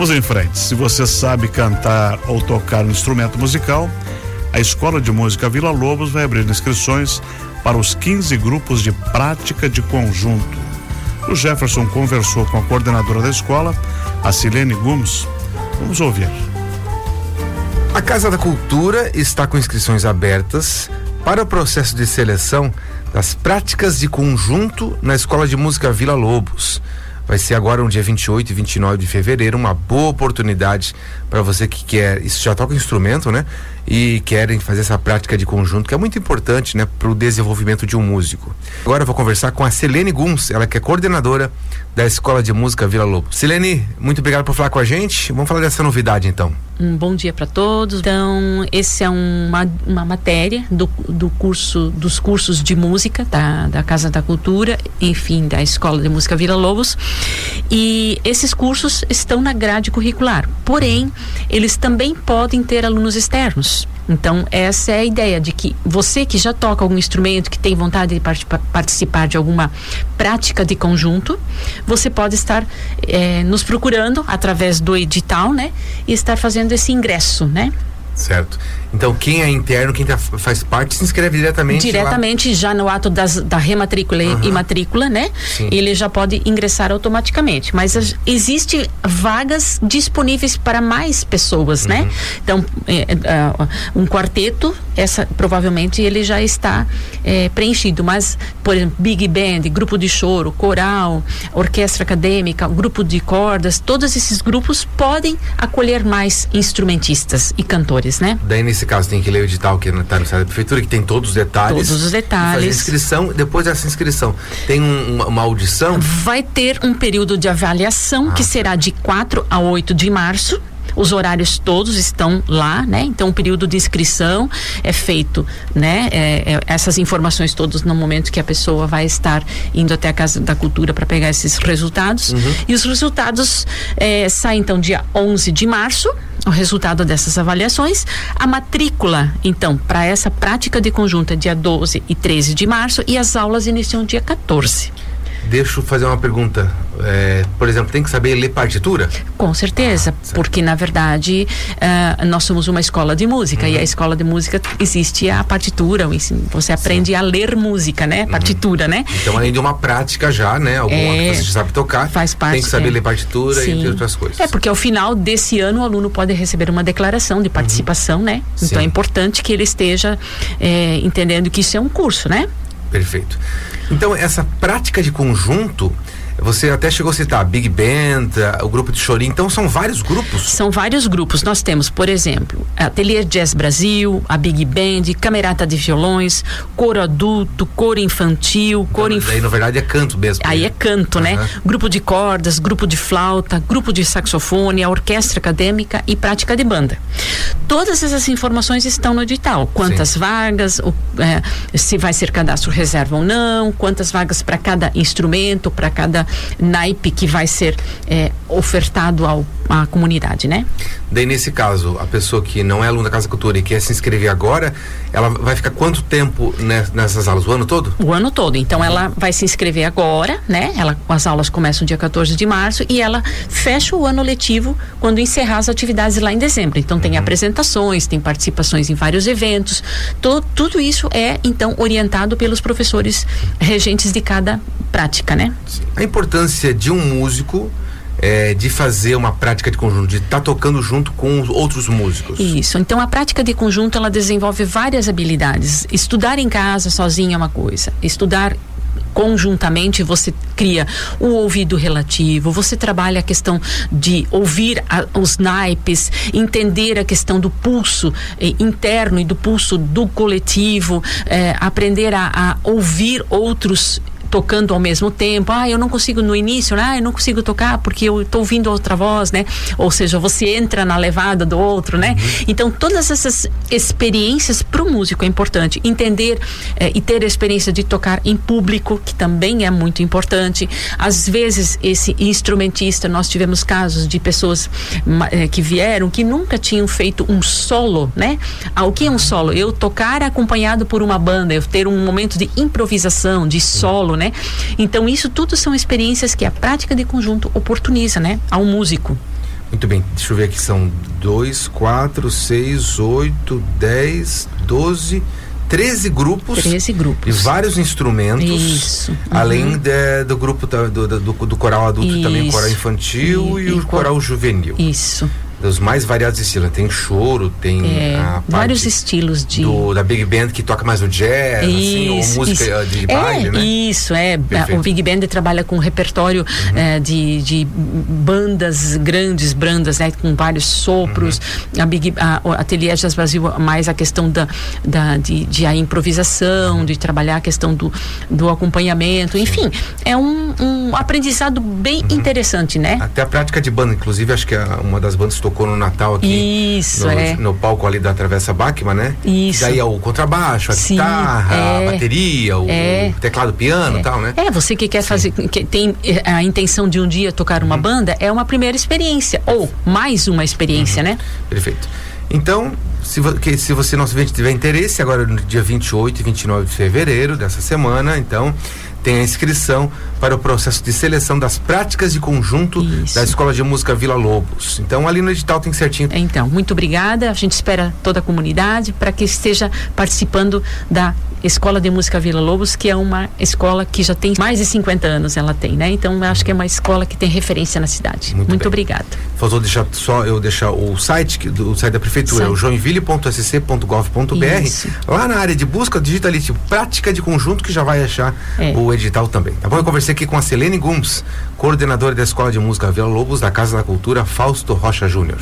Vamos em frente. Se você sabe cantar ou tocar um instrumento musical, a Escola de Música Vila Lobos vai abrir inscrições para os 15 grupos de prática de conjunto. O Jefferson conversou com a coordenadora da escola, a Silene Gomes. Vamos ouvir. A Casa da Cultura está com inscrições abertas para o processo de seleção das práticas de conjunto na Escola de Música Vila Lobos. Vai ser agora no dia 28 e 29 de fevereiro, uma boa oportunidade para você que quer, isso já toca instrumento, né? E querem fazer essa prática de conjunto, que é muito importante, né, para o desenvolvimento de um músico. Agora eu vou conversar com a Selene Guns, ela que é coordenadora da Escola de Música Vila Lobos. Selene, muito obrigado por falar com a gente. Vamos falar dessa novidade então. Um bom dia para todos. Então, esse é uma, uma matéria do, do curso dos cursos de música da, da Casa da Cultura, enfim, da Escola de Música Vila Lobos. E esses cursos estão na grade curricular. Porém, eles também podem ter alunos externos. Então, essa é a ideia de que você que já toca algum instrumento, que tem vontade de part participar de alguma prática de conjunto, você pode estar eh, nos procurando através do edital, né? E estar fazendo esse ingresso, né? Certo. Então, quem é interno, quem tá, faz parte, se inscreve diretamente. Diretamente, lá. já no ato das, da rematrícula uhum. e matrícula, né? Sim. Ele já pode ingressar automaticamente. Mas as, existe vagas disponíveis para mais pessoas, né? uhum. né? Então, é, é, um quarteto, essa provavelmente ele já está é, preenchido. Mas, por exemplo, Big Band, grupo de choro, coral, orquestra acadêmica, grupo de cordas, todos esses grupos podem acolher mais instrumentistas e cantores, né? Daí, nesse caso, tem que ler o edital que está no site da prefeitura, que tem todos os detalhes. Todos os detalhes. Fazer inscrição. Depois dessa inscrição, tem um, uma, uma, audição? Vai ter um período de avaliação ah. que será de 4 a 8 de março. Os horários todos estão lá, né? Então o período de inscrição é feito, né? É, é, essas informações todas no momento que a pessoa vai estar indo até a Casa da Cultura para pegar esses resultados. Uhum. E os resultados é, saem então dia 11 de março, o resultado dessas avaliações. A matrícula, então, para essa prática de conjunto é dia 12 e 13 de março e as aulas iniciam dia 14. Deixa eu fazer uma pergunta. É, por exemplo, tem que saber ler partitura? Com certeza, ah, porque na verdade uh, nós somos uma escola de música uhum. e a escola de música existe a partitura, você aprende Sim. a ler música, né? Uhum. Partitura, uhum. né? Então, além de uma prática já, né? Alguma é, que você sabe tocar, faz parte, tem que saber é. ler partitura e outras coisas. É, porque ao final desse ano o aluno pode receber uma declaração de participação, uhum. né? Então é importante que ele esteja é, entendendo que isso é um curso, né? Perfeito. Então, essa prática de conjunto você até chegou a citar Big Band, o grupo de chorinho. Então são vários grupos? São vários grupos. Nós temos, por exemplo, Ateliê Jazz Brasil, a Big Band, Camerata de Violões, coro adulto, coro infantil, coro então, inf... Aí na verdade é canto mesmo. Aí é canto, uhum. né? Grupo de cordas, grupo de flauta, grupo de saxofone, a orquestra acadêmica e prática de banda. Todas essas informações estão no edital. Quantas Sim. vagas, o, é, se vai ser cadastro reserva ou não, quantas vagas para cada instrumento, para cada naipe que vai ser é, ofertado ao, à comunidade, né? Daí, nesse caso, a pessoa que não é aluna da Casa Cultura e quer se inscrever agora, ela vai ficar quanto tempo nessas aulas? O ano todo? O ano todo. Então, ela vai se inscrever agora, né? Ela, as aulas começam dia 14 de março e ela fecha o ano letivo quando encerrar as atividades lá em dezembro. Então, uhum. tem apresentações, tem participações em vários eventos. To, tudo isso é, então, orientado pelos professores regentes de cada prática, né? A importância de um músico é, de fazer uma prática de conjunto, de estar tá tocando junto com outros músicos. Isso. Então a prática de conjunto ela desenvolve várias habilidades. Estudar em casa sozinho é uma coisa. Estudar conjuntamente você cria o ouvido relativo, você trabalha a questão de ouvir a, os naipes, entender a questão do pulso eh, interno e do pulso do coletivo, eh, aprender a, a ouvir outros tocando ao mesmo tempo. Ah, eu não consigo no início, né? Ah, eu não consigo tocar porque eu estou ouvindo outra voz, né? Ou seja, você entra na levada do outro, né? Uhum. Então, todas essas experiências para o músico é importante. Entender eh, e ter a experiência de tocar em público, que também é muito importante. Às vezes, esse instrumentista, nós tivemos casos de pessoas eh, que vieram que nunca tinham feito um solo, né? Ah, o que é um solo? Eu tocar acompanhado por uma banda, eu ter um momento de improvisação, de solo, né? Então isso tudo são experiências que a prática de conjunto oportuniza, né, ao músico. Muito bem, deixa eu ver aqui, são 2, 4, 6, 8, 10, 12, 13 grupos. 13 grupos. E vários instrumentos. Isso. Uhum. Além de, do grupo da, do, do, do, coral adulto, Isso. também o coral infantil e, e, e o coral juvenil. Isso dos mais variados estilos. Tem choro, tem é, vários estilos de do, da Big Band que toca mais o jazz, isso, assim, ou música isso. de baile, é, né? Isso é. Perfeito. O Big Band trabalha com um repertório uhum. é, de, de bandas grandes, brandas, né, com vários sopros. Uhum. A Big a, o Ateliê Jazz Brasil mais a questão da, da de, de a improvisação, uhum. de trabalhar a questão do, do acompanhamento, Sim. enfim, é um, um aprendizado bem uhum. interessante, né? Até a prática de banda, inclusive, acho que é uma das bandas tocou no Natal aqui. Isso, no, é. no palco ali da Travessa Bachmann, né? Isso. Daí é o contrabaixo, a Sim, guitarra, é. a bateria, o, é. o teclado piano e é. tal, né? É, você que quer Sim. fazer, que tem eh, a intenção de um dia tocar uma uhum. banda, é uma primeira experiência, ou mais uma experiência, uhum. né? Perfeito. Então, se, que, se você, ouvinte, tiver interesse, agora no dia 28 e 29 de fevereiro dessa semana, então, tem a inscrição para o processo de seleção das práticas de conjunto Isso. da Escola de Música Vila Lobos. Então, ali no edital tem certinho. Então, muito obrigada. A gente espera toda a comunidade para que esteja participando da Escola de Música Vila Lobos, que é uma escola que já tem mais de 50 anos, ela tem, né? Então, acho que é uma escola que tem referência na cidade. Muito, muito obrigada. Faltou deixar só eu deixar o site, que, do site da prefeitura, o joinville.sc.gov.br. Lá na área de busca, digita ali tipo, prática de conjunto que já vai achar é. Edital também. Tá bom? Eu conversei aqui com a Selene Gums, coordenadora da Escola de Música Vila Lobos da Casa da Cultura Fausto Rocha Júnior.